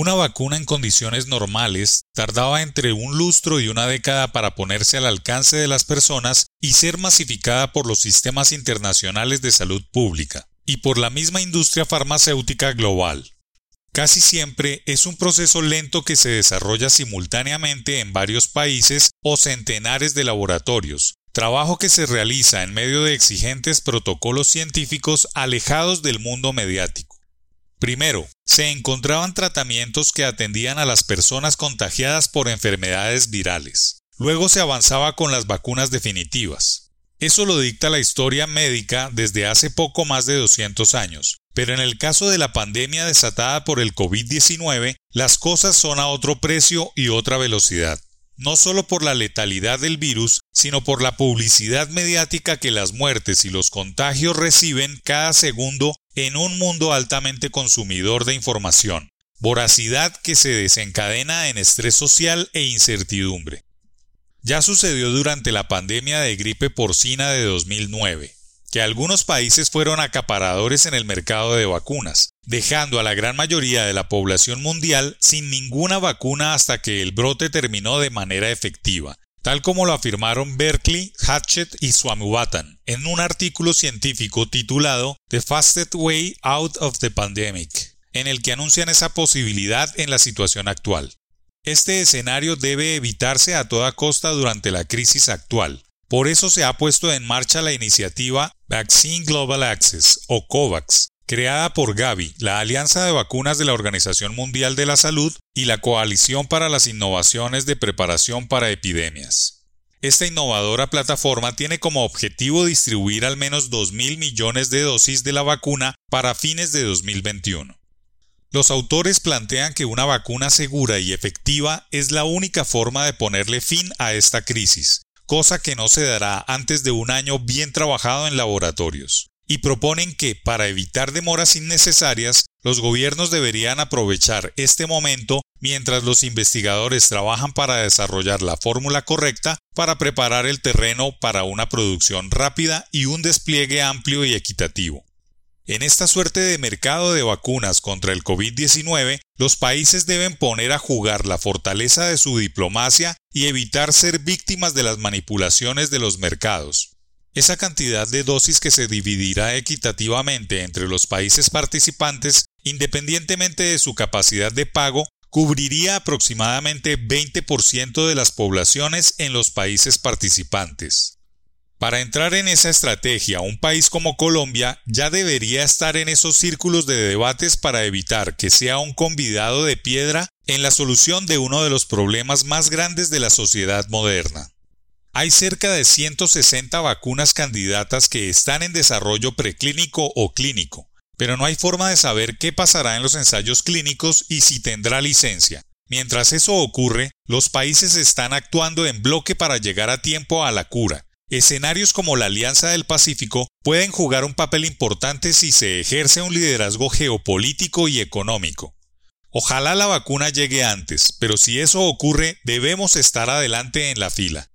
Una vacuna en condiciones normales tardaba entre un lustro y una década para ponerse al alcance de las personas y ser masificada por los sistemas internacionales de salud pública y por la misma industria farmacéutica global. Casi siempre es un proceso lento que se desarrolla simultáneamente en varios países o centenares de laboratorios, trabajo que se realiza en medio de exigentes protocolos científicos alejados del mundo mediático. Primero, se encontraban tratamientos que atendían a las personas contagiadas por enfermedades virales. Luego se avanzaba con las vacunas definitivas. Eso lo dicta la historia médica desde hace poco más de 200 años, pero en el caso de la pandemia desatada por el COVID-19, las cosas son a otro precio y otra velocidad no solo por la letalidad del virus, sino por la publicidad mediática que las muertes y los contagios reciben cada segundo en un mundo altamente consumidor de información, voracidad que se desencadena en estrés social e incertidumbre. Ya sucedió durante la pandemia de gripe porcina de 2009 que algunos países fueron acaparadores en el mercado de vacunas, dejando a la gran mayoría de la población mundial sin ninguna vacuna hasta que el brote terminó de manera efectiva, tal como lo afirmaron Berkeley, Hatchett y Swamubatan en un artículo científico titulado The Fastest Way Out of the Pandemic, en el que anuncian esa posibilidad en la situación actual. Este escenario debe evitarse a toda costa durante la crisis actual, por eso se ha puesto en marcha la iniciativa Vaccine Global Access o COVAX, creada por Gavi, la Alianza de Vacunas de la Organización Mundial de la Salud y la Coalición para las Innovaciones de Preparación para Epidemias. Esta innovadora plataforma tiene como objetivo distribuir al menos 2.000 millones de dosis de la vacuna para fines de 2021. Los autores plantean que una vacuna segura y efectiva es la única forma de ponerle fin a esta crisis, cosa que no se dará antes de un año bien trabajado en laboratorios, y proponen que, para evitar demoras innecesarias, los gobiernos deberían aprovechar este momento mientras los investigadores trabajan para desarrollar la fórmula correcta para preparar el terreno para una producción rápida y un despliegue amplio y equitativo. En esta suerte de mercado de vacunas contra el COVID-19, los países deben poner a jugar la fortaleza de su diplomacia y evitar ser víctimas de las manipulaciones de los mercados. Esa cantidad de dosis que se dividirá equitativamente entre los países participantes, independientemente de su capacidad de pago, cubriría aproximadamente 20% de las poblaciones en los países participantes. Para entrar en esa estrategia, un país como Colombia ya debería estar en esos círculos de debates para evitar que sea un convidado de piedra en la solución de uno de los problemas más grandes de la sociedad moderna. Hay cerca de 160 vacunas candidatas que están en desarrollo preclínico o clínico, pero no hay forma de saber qué pasará en los ensayos clínicos y si tendrá licencia. Mientras eso ocurre, los países están actuando en bloque para llegar a tiempo a la cura, Escenarios como la Alianza del Pacífico pueden jugar un papel importante si se ejerce un liderazgo geopolítico y económico. Ojalá la vacuna llegue antes, pero si eso ocurre debemos estar adelante en la fila.